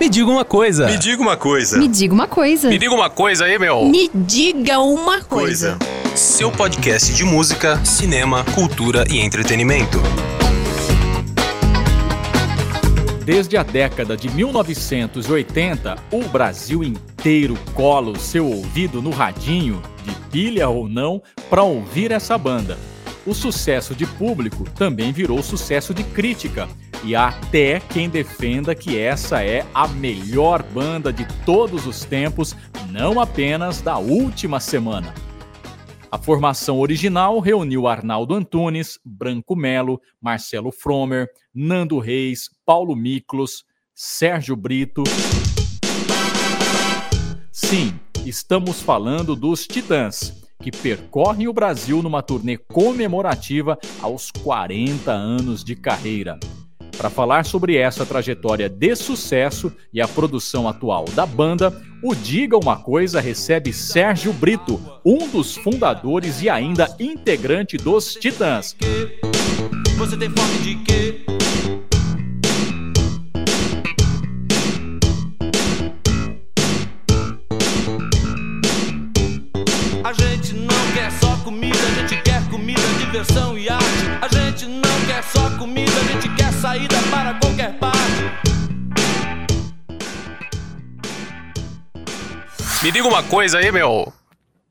Me diga uma coisa. Me diga uma coisa. Me diga uma coisa. Me diga uma coisa aí, meu. Me diga uma coisa. Coisa. Seu podcast de música, cinema, cultura e entretenimento. Desde a década de 1980, o Brasil inteiro cola o seu ouvido no radinho, de pilha ou não, para ouvir essa banda. O sucesso de público também virou sucesso de crítica, e há até quem defenda que essa é a melhor banda de todos os tempos, não apenas da última semana. A formação original reuniu Arnaldo Antunes, Branco Melo, Marcelo Fromer, Nando Reis, Paulo Miklos, Sérgio Brito. Sim, estamos falando dos Titãs, que percorrem o Brasil numa turnê comemorativa aos 40 anos de carreira. Para falar sobre essa trajetória de sucesso e a produção atual da banda, o Diga Uma Coisa recebe Sérgio Brito, um dos fundadores e ainda integrante dos Titãs. Você tem fome de quê? Me diga uma coisa aí, meu.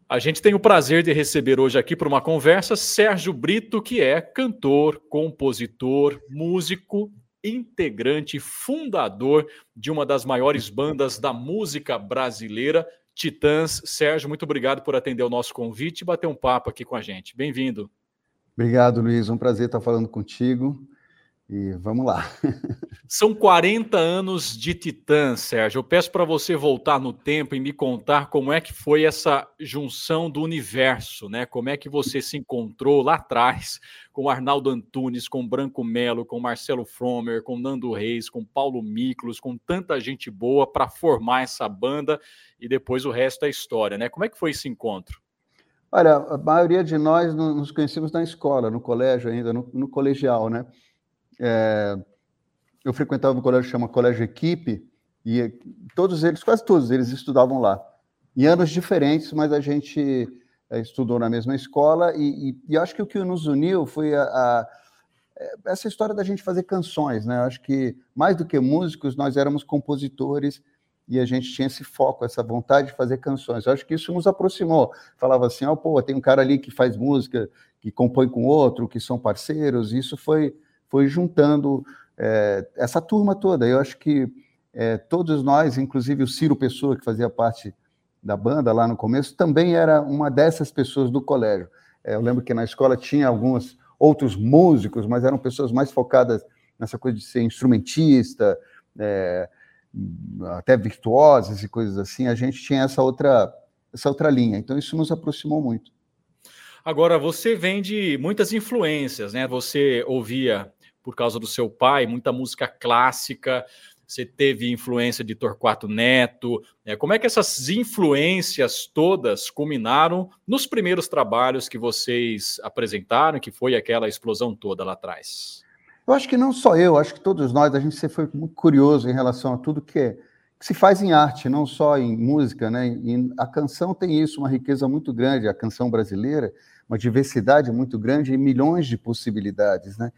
A gente tem o prazer de receber hoje aqui para uma conversa Sérgio Brito, que é cantor, compositor, músico, integrante, fundador de uma das maiores bandas da música brasileira, Titãs. Sérgio, muito obrigado por atender o nosso convite e bater um papo aqui com a gente. Bem-vindo. Obrigado, Luiz. Um prazer estar falando contigo. E vamos lá. São 40 anos de Titã, Sérgio. Eu peço para você voltar no tempo e me contar como é que foi essa junção do universo, né? Como é que você se encontrou lá atrás com Arnaldo Antunes, com Branco Melo, com Marcelo Fromer, com Nando Reis, com Paulo Miklos, com tanta gente boa para formar essa banda e depois o resto é história, né? Como é que foi esse encontro? Olha, a maioria de nós nos conhecemos na escola, no colégio ainda, no, no colegial, né? É, eu frequentava um colégio que chama Colégio Equipe, e todos eles, quase todos eles estudavam lá. Em anos diferentes, mas a gente é, estudou na mesma escola, e, e, e, acho que o que nos uniu foi a, a, essa história da gente fazer canções, né? acho que, mais do que músicos, nós éramos compositores, e a gente tinha esse foco, essa vontade de fazer canções. Eu acho que isso nos aproximou. Falava assim, oh, pô, tem um cara ali que faz música, que compõe com outro, que são parceiros, e isso foi foi juntando é, essa turma toda. Eu acho que é, todos nós, inclusive o Ciro Pessoa, que fazia parte da banda lá no começo, também era uma dessas pessoas do colégio. É, eu lembro que na escola tinha alguns outros músicos, mas eram pessoas mais focadas nessa coisa de ser instrumentista, é, até virtuosas e coisas assim. A gente tinha essa outra, essa outra linha. Então isso nos aproximou muito. Agora, você vem de muitas influências, né? Você ouvia por causa do seu pai, muita música clássica. Você teve influência de Torquato Neto. É, como é que essas influências todas culminaram nos primeiros trabalhos que vocês apresentaram, que foi aquela explosão toda lá atrás? Eu acho que não só eu, acho que todos nós, a gente foi muito curioso em relação a tudo que, é, que se faz em arte, não só em música, né? E a canção tem isso, uma riqueza muito grande, a canção brasileira, uma diversidade muito grande e milhões de possibilidades, né?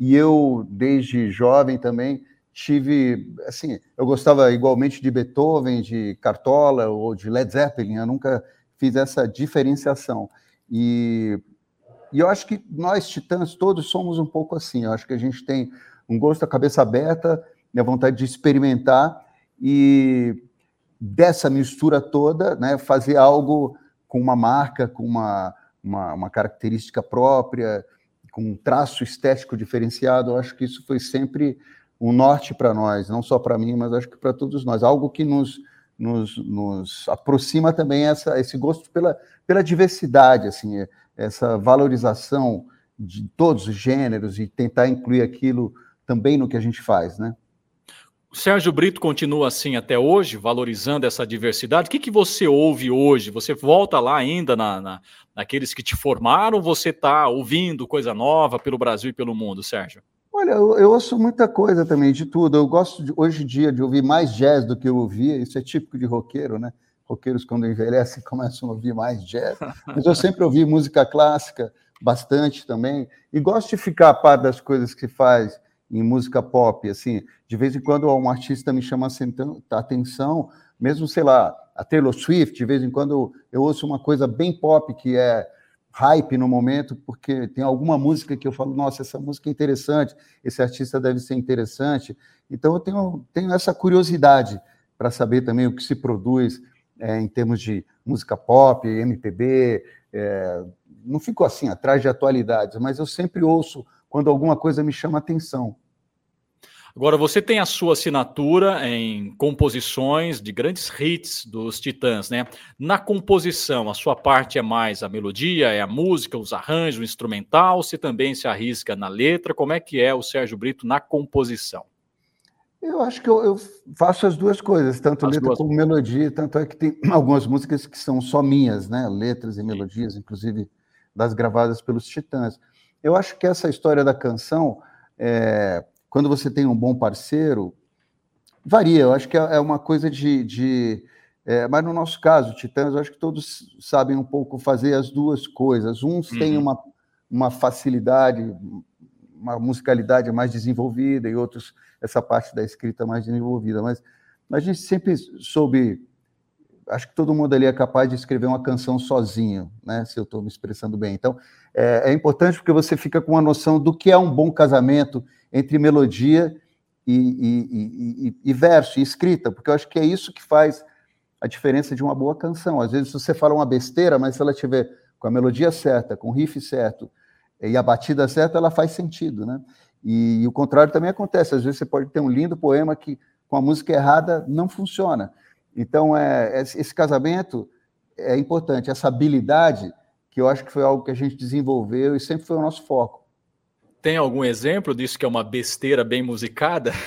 E eu, desde jovem também, tive, assim, eu gostava igualmente de Beethoven, de Cartola ou de Led Zeppelin, eu nunca fiz essa diferenciação. E, e eu acho que nós, titãs, todos somos um pouco assim, eu acho que a gente tem um gosto, a cabeça aberta, a vontade de experimentar e dessa mistura toda, né, fazer algo com uma marca, com uma, uma, uma característica própria, com um traço estético diferenciado, eu acho que isso foi sempre um norte para nós, não só para mim, mas acho que para todos nós. Algo que nos, nos, nos aproxima também essa, esse gosto pela, pela diversidade, assim, essa valorização de todos os gêneros e tentar incluir aquilo também no que a gente faz, né? O Sérgio Brito continua assim até hoje, valorizando essa diversidade. O que, que você ouve hoje? Você volta lá ainda na, na naqueles que te formaram você está ouvindo coisa nova pelo Brasil e pelo mundo, Sérgio? Olha, eu, eu, ouço muita coisa também, de tudo. Eu gosto, de, hoje em dia, de ouvir mais jazz do que eu ouvia. Isso é típico de roqueiro, né? Roqueiros, quando envelhecem, começam a ouvir mais jazz. Mas eu sempre ouvi música clássica, bastante também. E gosto de ficar a par das coisas que faz em música pop. Assim, de vez em quando um artista me chama a atenção, mesmo, sei lá, a Taylor Swift, de vez em quando eu ouço uma coisa bem pop que é hype no momento, porque tem alguma música que eu falo, nossa, essa música é interessante, esse artista deve ser interessante. Então eu tenho, tenho essa curiosidade para saber também o que se produz é, em termos de música pop, MPB. É, não fico assim atrás de atualidades, mas eu sempre ouço quando alguma coisa me chama atenção. Agora, você tem a sua assinatura em composições de grandes hits dos Titãs, né? Na composição, a sua parte é mais a melodia, é a música, os arranjos, o instrumental, você também se arrisca na letra. Como é que é o Sérgio Brito na composição? Eu acho que eu, eu faço as duas coisas, tanto as letra duas... como melodia, tanto é que tem algumas músicas que são só minhas, né? Letras e melodias, inclusive das gravadas pelos Titãs. Eu acho que essa história da canção, é, quando você tem um bom parceiro, varia. Eu acho que é, é uma coisa de. de é, mas no nosso caso, Titãs, eu acho que todos sabem um pouco fazer as duas coisas. Uns uhum. têm uma, uma facilidade, uma musicalidade mais desenvolvida, e outros essa parte da escrita mais desenvolvida. Mas, mas a gente sempre soube. Acho que todo mundo ali é capaz de escrever uma canção sozinho, né? Se eu estou me expressando bem. Então, é, é importante porque você fica com uma noção do que é um bom casamento entre melodia e, e, e, e, verso, e escrita, porque eu acho que é isso que faz a diferença de uma boa canção. Às vezes você fala uma besteira, mas se ela tiver com a melodia certa, com o riff certo e a batida certa, ela faz sentido, né? E, o contrário também acontece. Às vezes você pode ter um lindo poema que com a música errada não funciona. Então, é, é esse casamento é importante, essa habilidade que eu acho que foi algo que a gente desenvolveu e sempre foi o nosso foco. Tem algum exemplo disso que é uma besteira bem musicada?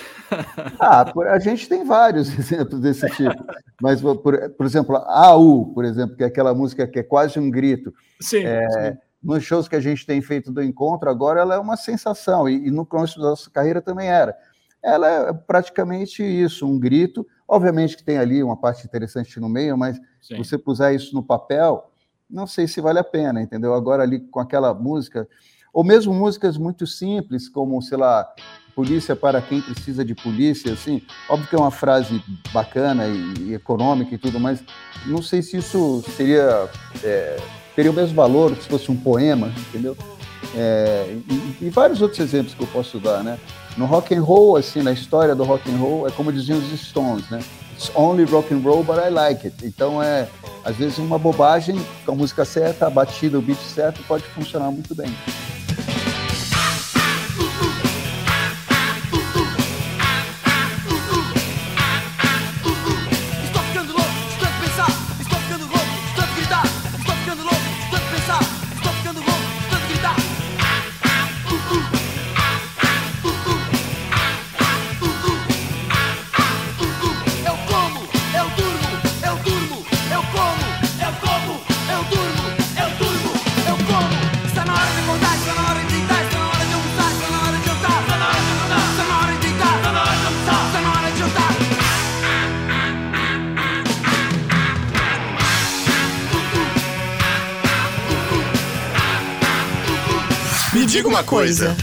Ah, a gente tem vários exemplos desse tipo. Mas, por, por exemplo, a AU, por exemplo, que é aquela música que é quase um grito. Sim, é, sim. Nos shows que a gente tem feito do encontro, agora ela é uma sensação, e, e no começo da nossa carreira também era. Ela é praticamente isso, um grito. Obviamente que tem ali uma parte interessante no meio, mas sim. se você puser isso no papel, não sei se vale a pena, entendeu? Agora ali com aquela música ou mesmo músicas muito simples, como, sei lá, polícia para quem precisa de polícia, assim, óbvio que é uma frase bacana e, e econômica e tudo, mas não sei se isso seria, é, teria o mesmo valor se fosse um poema, entendeu? É, e, e, vários outros exemplos que eu posso dar, né? No rock and roll, assim, na história do rock and roll, é como diziam os Stones, né? It's only rock and roll, but I like it. Então é, às vezes uma bobagem com a música certa, a batida, o beat certo pode funcionar muito bem. Alguma coisa.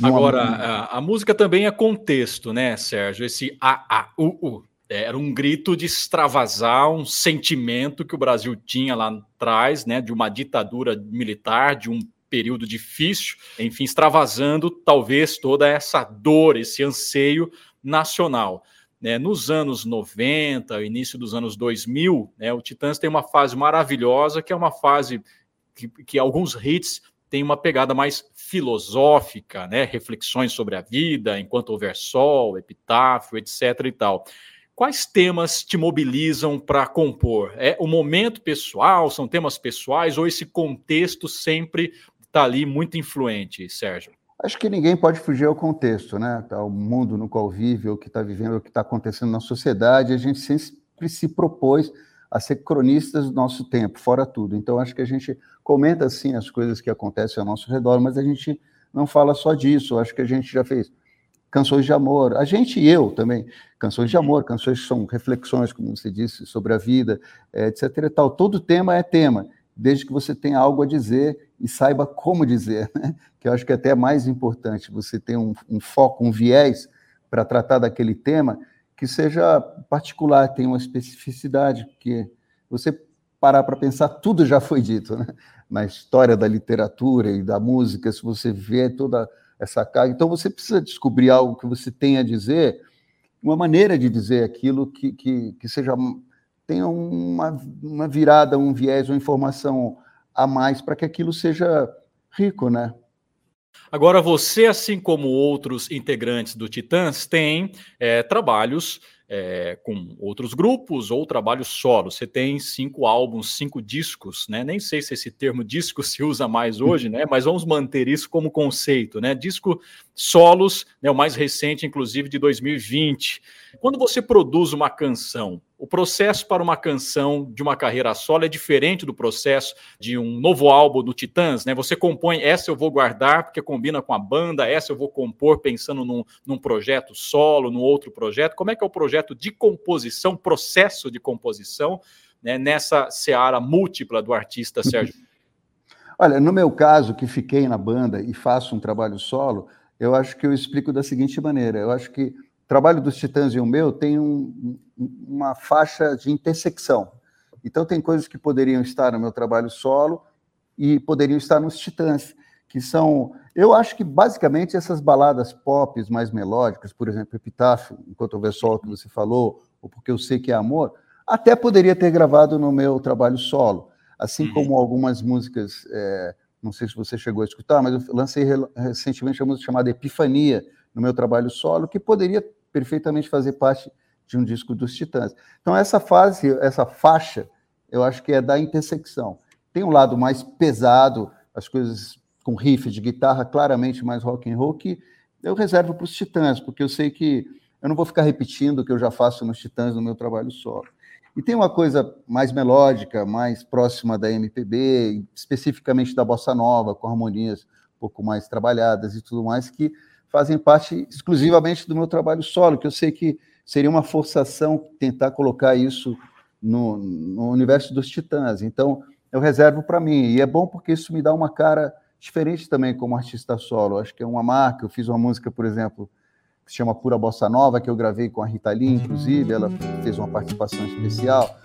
Agora, a, a, música também é contexto, né, Sérgio? Esse A, A, U, U. Era um grito de extravasar um sentimento que o Brasil tinha lá atrás, né, de uma ditadura militar, de um período difícil, enfim, extravasando talvez toda essa dor, esse anseio nacional. Né, nos anos 90, início dos anos 2000, né, o Titãs tem uma fase maravilhosa, que é uma fase que, que alguns hits tem uma pegada mais filosófica, né? Reflexões sobre a vida, enquanto houver sol, epitáfio, etc. e tal. Quais temas te mobilizam para compor? É o momento pessoal, são temas pessoais, ou esse contexto sempre está ali muito influente, Sérgio? Acho que ninguém pode fugir ao contexto, né? Tá o mundo no qual vive, o que está vivendo, o que está acontecendo na sociedade, a gente sempre se propôs a ser cronistas do nosso tempo, fora tudo. Então, acho que a gente comenta, sim, as coisas que acontecem ao nosso redor, mas a gente não fala só disso. Acho que a gente já fez canções de amor. A gente e eu também. Canções de amor, canções que são reflexões, como você disse, sobre a vida, é, etc. E tal. Todo tema é tema, desde que você tenha algo a dizer e saiba como dizer, né? que eu acho que é até mais importante você ter um, um foco, um viés para tratar daquele tema que seja particular, tenha uma especificidade, porque você parar para pensar, tudo já foi dito, né? na história da literatura e da música, se você vê toda essa carga. Então, você precisa descobrir algo que você tem a dizer, uma maneira de dizer aquilo que, que, que seja tenha uma, uma virada, um viés, uma informação a mais para que aquilo seja rico, né? Agora, você, assim como outros integrantes do Titãs, tem é, trabalhos é, com outros grupos ou trabalho solo. Você tem cinco álbuns, cinco discos, né? Nem sei se esse termo disco se usa mais hoje, né? Mas vamos manter isso como conceito, né? Disco solos, né? O mais recente, inclusive, de 2020. Quando você produz uma canção, o processo para uma canção de uma carreira solo é diferente do processo de um novo álbum do Titãs, né? Você compõe, essa eu vou guardar porque combina com a banda, essa eu vou compor pensando num, num projeto solo, num outro projeto. Como é que é o projeto de composição, processo de composição, né, nessa seara múltipla do artista Sérgio? Olha, no meu caso, que fiquei na banda e faço um trabalho solo, eu acho que eu explico da seguinte maneira: eu acho que trabalho dos Titãs e o meu tem um, uma faixa de intersecção. Então, tem coisas que poderiam estar no meu trabalho solo e poderiam estar nos Titãs, que são. Eu acho que, basicamente, essas baladas pop mais melódicas, por exemplo, Epitáfio, Sol, que você falou, ou Porque Eu Sei Que É Amor, até poderia ter gravado no meu trabalho solo. Assim uhum. como algumas músicas, é, não sei se você chegou a escutar, mas eu lancei recentemente uma música chamada Epifania no meu trabalho solo, que poderia perfeitamente fazer parte de um disco dos Titãs. Então, essa fase, essa faixa, eu acho que é da intersecção. Tem um lado mais pesado, as coisas com riff de guitarra, claramente mais rock and roll, que eu reservo para os Titãs, porque eu sei que eu não vou ficar repetindo o que eu já faço nos Titãs no meu trabalho solo. E tem uma coisa mais melódica, mais próxima da MPB, especificamente da bossa nova, com harmonias um pouco mais trabalhadas e tudo mais, que fazem parte exclusivamente do meu trabalho solo, que eu sei que seria uma forçação tentar colocar isso no, no universo dos titãs. Então, eu reservo para mim. E é bom porque isso me dá uma cara diferente também como artista solo. Acho que é uma marca. Eu fiz uma música, por exemplo, que se chama Pura Bossa Nova, que eu gravei com a Rita Lee, inclusive. Ela fez uma participação especial,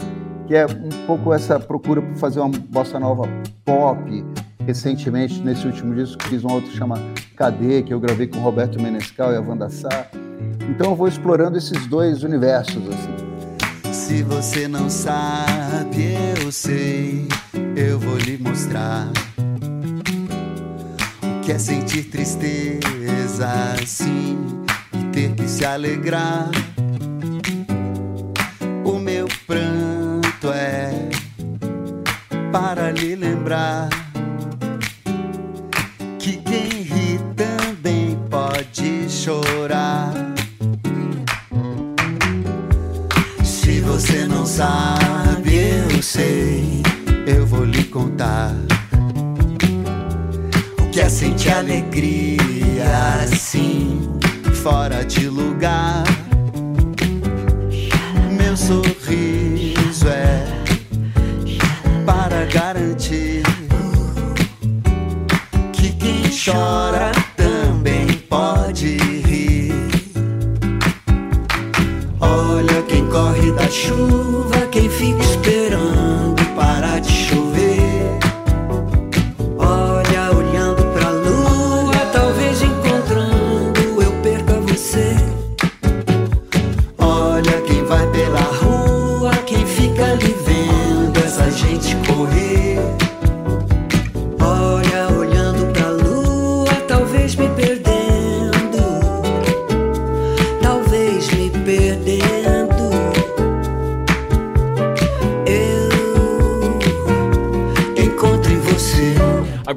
que é um pouco essa procura por fazer uma bossa nova pop, recentemente, nesse último disco, fiz um outro chama Cadê, que eu gravei com Roberto Menescal e a Wanda Sá. Então eu vou explorando esses dois universos, assim. Se você não sabe, eu sei, eu vou lhe mostrar. O que é sentir tristeza assim e ter que se alegrar. O meu pranto é para lhe lembrar sabe, eu sei, eu vou lhe contar. O que é sentir alegria assim, fora de lugar? Meu sorriso é para garantir chora também pode rir. Olha quem corre da chuva,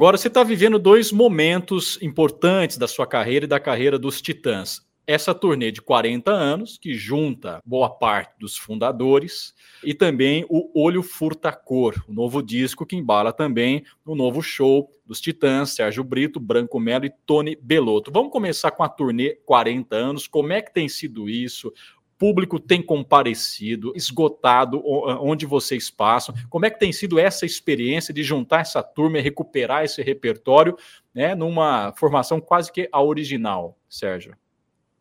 Agora você está vivendo dois momentos importantes da sua carreira e da carreira dos Titãs. Essa turnê de 40 anos, que junta boa parte dos fundadores, e também o Olho Furta Cor, o novo disco que embala também o novo show dos Titãs, Sérgio Brito, Branco Melo e Tony Belotto. Vamos começar com a turnê 40 anos, como é que tem sido isso? público tem comparecido, esgotado onde vocês passam? Como é que tem sido essa experiência de juntar essa turma e recuperar esse repertório, né, numa formação quase que a original, Sérgio?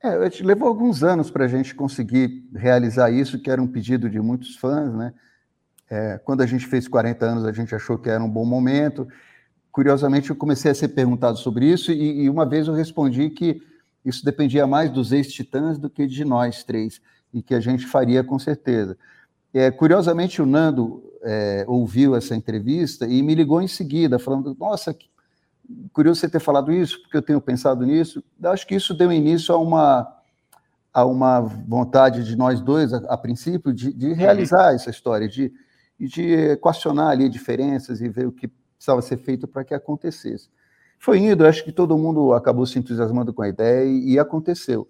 É, levou alguns anos para a gente conseguir realizar isso, que era um pedido de muitos fãs, né? É, quando a gente fez 40 anos, a gente achou que era um bom momento. Curiosamente, eu comecei a ser perguntado sobre isso e, e uma vez eu respondi que isso dependia mais dos ex-titãs do que de nós três, e que a gente faria com certeza. É, curiosamente, o Nando é, ouviu essa entrevista e me ligou em seguida, falando: Nossa, curioso você ter falado isso, porque eu tenho pensado nisso. Acho que isso deu início a uma, a uma vontade de nós dois, a, a princípio, de, de realizar essa história, de, de equacionar ali diferenças e ver o que precisava ser feito para que acontecesse. Foi indo, acho que todo mundo acabou se entusiasmando com a ideia e, e aconteceu.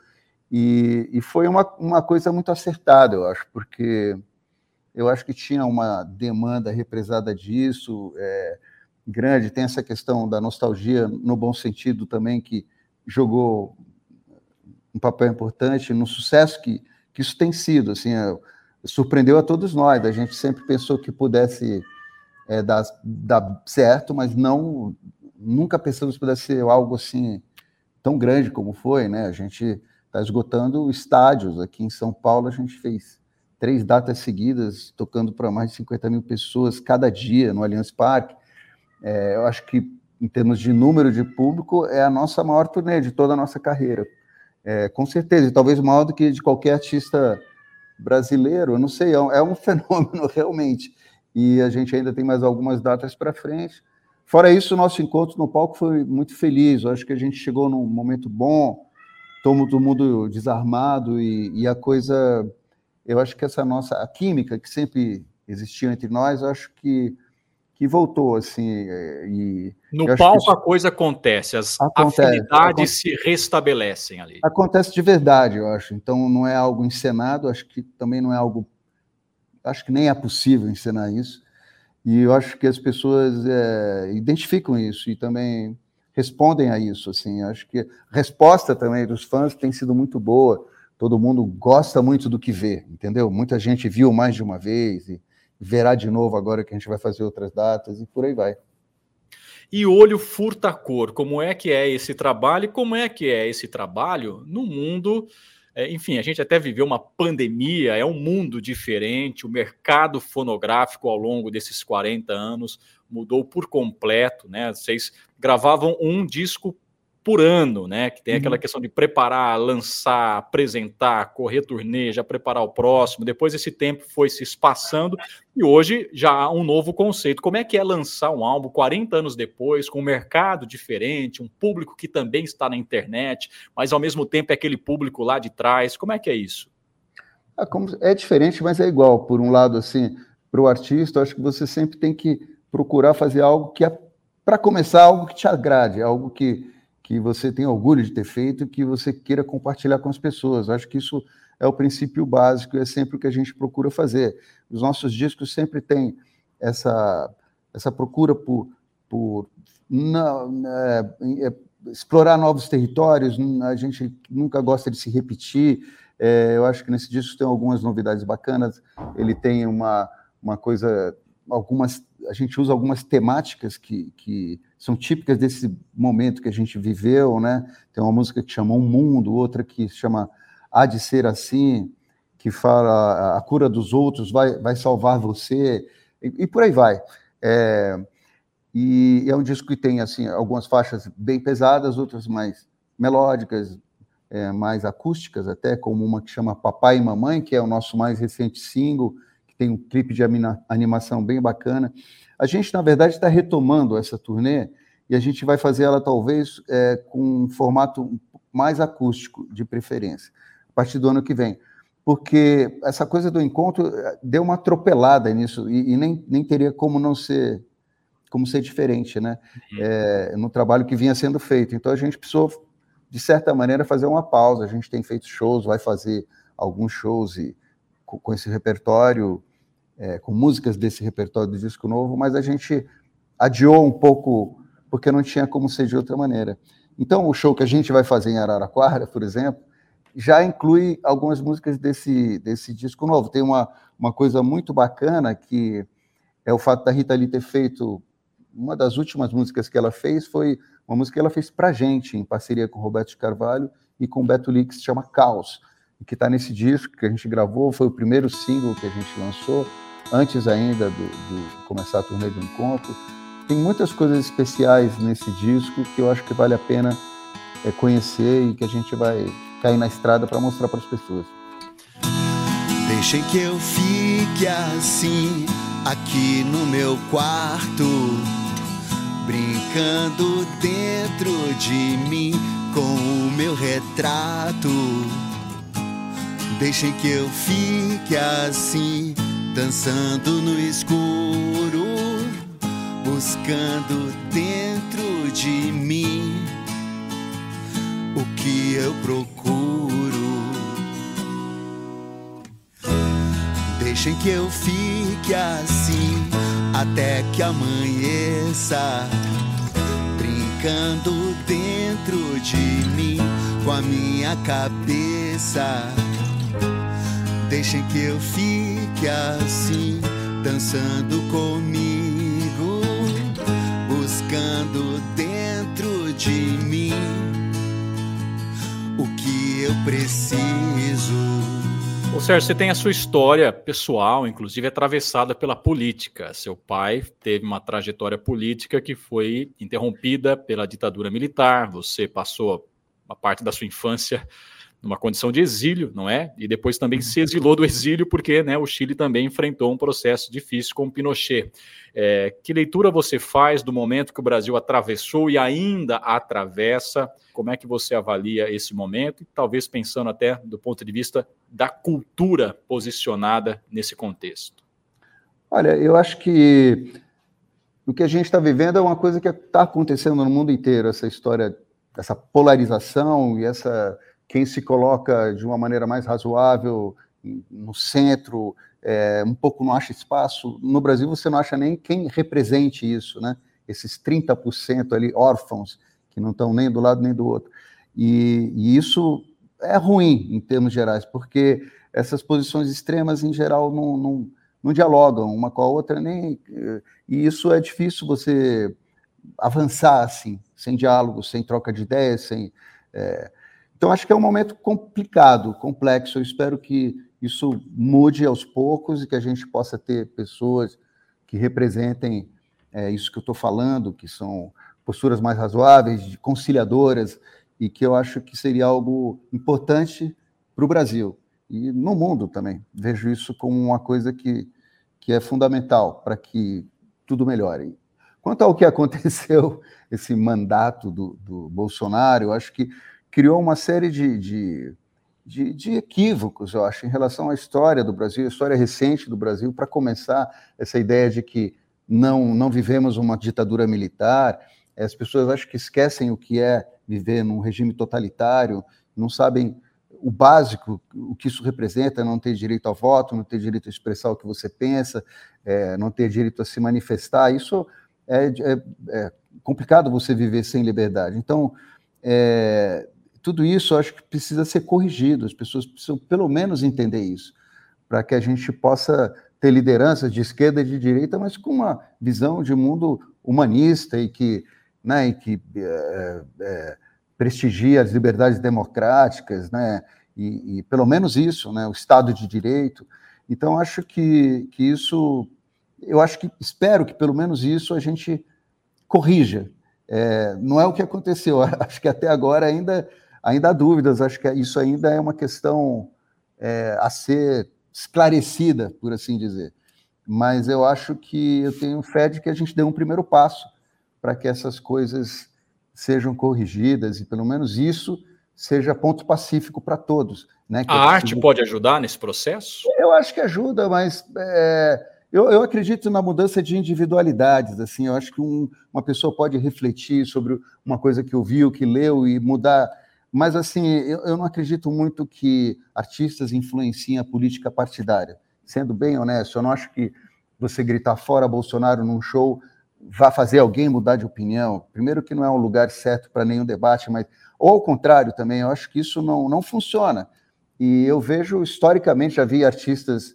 E, e, foi uma, uma coisa muito acertada, eu acho, porque eu acho que tinha uma demanda represada disso, é, grande, tem essa questão da nostalgia, no bom sentido também, que jogou um papel importante no sucesso que, que isso tem sido, assim, é, surpreendeu a todos nós, a gente sempre pensou que pudesse é, dar, dar certo, mas não nunca pensamos que pudesse ser algo assim tão grande como foi, né? A gente está esgotando estádios aqui em São Paulo. A gente fez três datas seguidas, tocando para mais de 50 mil pessoas cada dia no Allianz Parque. É, eu acho que, em termos de número de público, é a nossa maior turnê de toda a nossa carreira. É, com certeza, e talvez maior do que de qualquer artista brasileiro. Eu não sei, é um é fenômeno realmente. E a gente ainda tem mais algumas datas para frente. Fora isso, o nosso encontro no palco foi muito feliz. Eu acho que a gente chegou num momento bom, todo mundo desarmado e, e, a coisa. Eu acho que essa nossa a química que sempre existiu entre nós, eu acho que que voltou assim. E no palco a coisa acontece, as acontece, afinidades acontece, se restabelecem ali. Acontece de verdade, eu acho. Então não é algo encenado, acho que também não é algo. Acho que nem é possível encenar isso. E eu acho que as pessoas é, identificam isso e também respondem a isso. Assim, acho que a resposta também dos fãs tem sido muito boa. Todo mundo gosta muito do que vê, entendeu? Muita gente viu mais de uma vez e verá de novo agora que a gente vai fazer outras datas e por aí vai. E olho furta cor, como é que é esse trabalho? Como é que é esse trabalho no mundo é, enfim, a gente até viveu uma pandemia, é um mundo diferente, o mercado fonográfico ao longo desses 40 anos mudou por completo, né? Vocês gravavam um disco por ano, né? Que tem aquela uhum. questão de preparar, lançar, apresentar, correr turnê, já preparar o próximo. Depois esse tempo foi se espaçando e hoje já há um novo conceito. Como é que é lançar um álbum 40 anos depois, com um mercado diferente, um público que também está na internet, mas ao mesmo tempo é aquele público lá de trás? Como é que é isso? É, é diferente, mas é igual. Por um lado, assim, para o artista, acho que você sempre tem que procurar fazer algo que é, para começar, algo que te agrade, algo que que você tem orgulho de ter feito que você queira compartilhar com as pessoas. Acho que isso é o princípio básico e é sempre o que a gente procura fazer. Os nossos discos sempre têm essa, essa procura por, por não, é, é, explorar novos territórios, a gente nunca gosta de se repetir. É, eu acho que nesse disco tem algumas novidades bacanas. Ele tem uma, uma coisa, algumas, a gente usa algumas temáticas que, que são típicas desse momento que a gente viveu, né? Tem uma música que chama Um Mundo, outra que chama Há de Ser Assim, que fala a cura dos outros vai, vai salvar você, e, e por aí vai. É, e é um disco que tem assim algumas faixas bem pesadas, outras mais melódicas, é, mais acústicas até, como uma que chama Papai e Mamãe, que é o nosso mais recente single, tem um clipe de animação bem bacana. A gente, na verdade, está retomando essa turnê e a gente vai fazer ela talvez é, com um formato mais acústico, de preferência, a partir do ano que vem. Porque essa coisa do encontro é, deu uma atropelada nisso e, e nem, nem teria como não ser como ser diferente, né? Uhum. É, no trabalho que vinha sendo feito. Então a gente precisou de certa maneira, fazer uma pausa. A gente tem feito shows, vai fazer alguns shows e, com, com esse repertório, é, com músicas desse repertório do disco novo, mas a gente adiou um pouco porque não tinha como ser de outra maneira. Então, o show que a gente vai fazer em Araraquara, por exemplo, já inclui algumas músicas desse, desse disco novo. Tem uma, uma coisa muito bacana que é o fato da Rita Lee ter feito uma das últimas músicas que ela fez foi uma música que ela fez para gente, em parceria com Roberto de Carvalho e com Beto Lee, que se chama Caos, que está nesse disco que a gente gravou, foi o primeiro single que a gente lançou, antes ainda do, do começar a turnê do encontro. Tem muitas coisas especiais nesse disco que eu acho que vale a pena é, conhecer e que a gente vai cair na estrada para mostrar para as pessoas. Deixem que eu fique assim, aqui no meu quarto brincando dentro de mim com o meu retrato. Deixem que eu fique assim, dançando no escuro, buscando dentro de mim o que eu procuro. Deixem que eu fique assim até que amanheça, brincando dentro de mim com a minha cabeça. Deixem que eu fique assim, dançando comigo, buscando dentro de mim o que eu preciso. Ô Sérgio, você tem a sua história pessoal, inclusive atravessada pela política. Seu pai teve uma trajetória política que foi interrompida pela ditadura militar. Você passou uma parte da sua infância numa condição de exílio, não é? E depois também se exilou do exílio porque né, o Chile também enfrentou um processo difícil com Pinochet. É, que leitura você faz do momento que o Brasil atravessou e ainda atravessa? Como é que você avalia esse momento? E talvez pensando até do ponto de vista da cultura posicionada nesse contexto. Olha, eu acho que o que a gente está vivendo é uma coisa que está acontecendo no mundo inteiro, essa história, essa polarização e essa quem se coloca de uma maneira mais razoável no centro, é, um pouco não acha espaço. No Brasil, você não acha nem quem represente isso, né? Esses 30% ali, órfãos, que não estão nem do lado nem do outro. E, e, isso é ruim em termos gerais, porque essas posições extremas, em geral, não, não, não dialogam uma com a outra, nem, e isso é difícil você avançar assim, sem diálogo, sem troca de ideias, sem. É, então, acho que é um momento complicado, complexo. Eu espero que isso mude aos poucos e que a gente possa ter pessoas que representem é, isso que eu estou falando, que são posturas mais razoáveis, conciliadoras, e que eu acho que seria algo importante para o Brasil e no mundo também. Vejo isso como uma coisa que, que é fundamental para que tudo melhore. Quanto ao que aconteceu, esse mandato do, do Bolsonaro, eu acho que criou uma série de, de, de, de, equívocos, eu acho, em relação à história do Brasil, a história recente do Brasil, para começar essa ideia de que não, não vivemos uma ditadura militar. As pessoas acho que esquecem o que é viver num regime totalitário, não sabem o básico, o que isso representa, não ter direito ao voto, não ter direito a expressar o que você pensa, é, não ter direito a se manifestar. Isso é, é, é complicado você viver sem liberdade. Então, é, tudo isso acho que precisa ser corrigido, as pessoas precisam pelo menos entender isso, para que a gente possa ter lideranças de esquerda e de direita, mas com uma visão de mundo humanista e que, né, e que é, é, prestigia as liberdades democráticas, né, e, e, pelo menos isso, né, o Estado de Direito. Então, acho que, que isso, eu acho que, espero que pelo menos isso a gente corrija. É, não é o que aconteceu, acho que até agora ainda ainda há dúvidas, acho que isso ainda é uma questão é, a ser esclarecida, por assim dizer. Mas eu acho que eu tenho fé de que a gente deu um primeiro passo para que essas coisas sejam corrigidas e pelo menos isso seja ponto pacífico para todos. Né? a arte pode ajudar nesse processo? Eu acho que ajuda, mas é, eu, eu, acredito na mudança de individualidades. Assim, eu acho que um, uma pessoa pode refletir sobre uma coisa que ouviu, que leu e mudar Mas, assim, eu, eu não acredito muito que artistas influenciem a política partidária. Sendo bem honesto, eu não acho que você gritar fora Bolsonaro num show vá fazer alguém mudar de opinião. Primeiro que não é um lugar certo para nenhum debate, mas ou ao contrário também, eu acho que isso não, não funciona. E eu vejo historicamente já vi artistas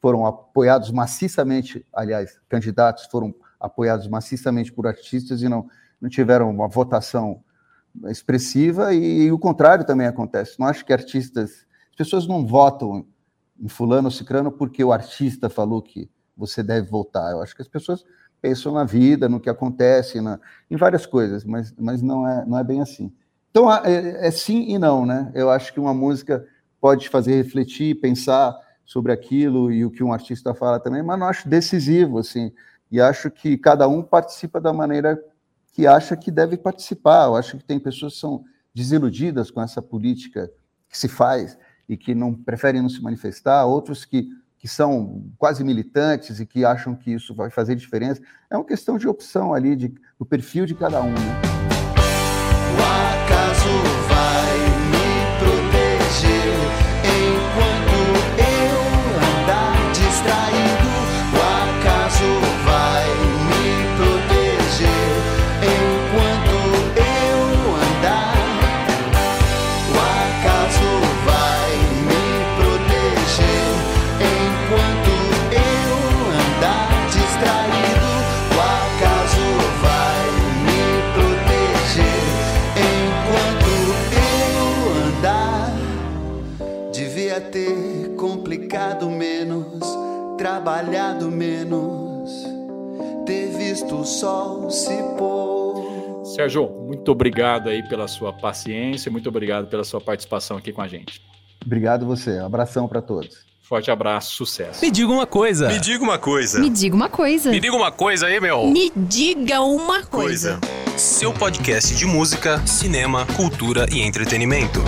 foram apoiados maciçamente, aliás, candidatos foram apoiados maciçamente por artistas e não, não tiveram uma votação expressiva, e, e, o contrário também acontece. Não acho que artistas. As pessoas não votam em Fulano ou Cicrano porque o artista falou que você deve votar. Eu acho que as pessoas pensam na vida, no que acontece, na, em várias coisas, mas, mas não, é, não é bem assim. Então, é, é sim e não, né? Eu acho que uma música pode fazer refletir, pensar sobre aquilo e o que um artista fala também, mas não acho decisivo, assim. E acho que cada um participa da maneira que acha que deve participar. Eu acho que tem pessoas que são desiludidas com essa política que se faz e que não preferem não se manifestar, outros que, que são quase militantes e que acham que isso vai fazer diferença. É uma questão de opção ali, de, do perfil de cada um. Né? Trabalhado menos, ter visto o sol se pôr. Sérgio, muito obrigado aí pela sua paciência, muito obrigado pela sua participação aqui com a gente. Obrigado você, abração para todos. Forte abraço, sucesso. Me diga uma coisa. Me diga uma coisa. Me diga uma coisa. Me diga uma coisa aí, meu. Me diga uma coisa. coisa. Seu podcast de música, cinema, cultura e entretenimento.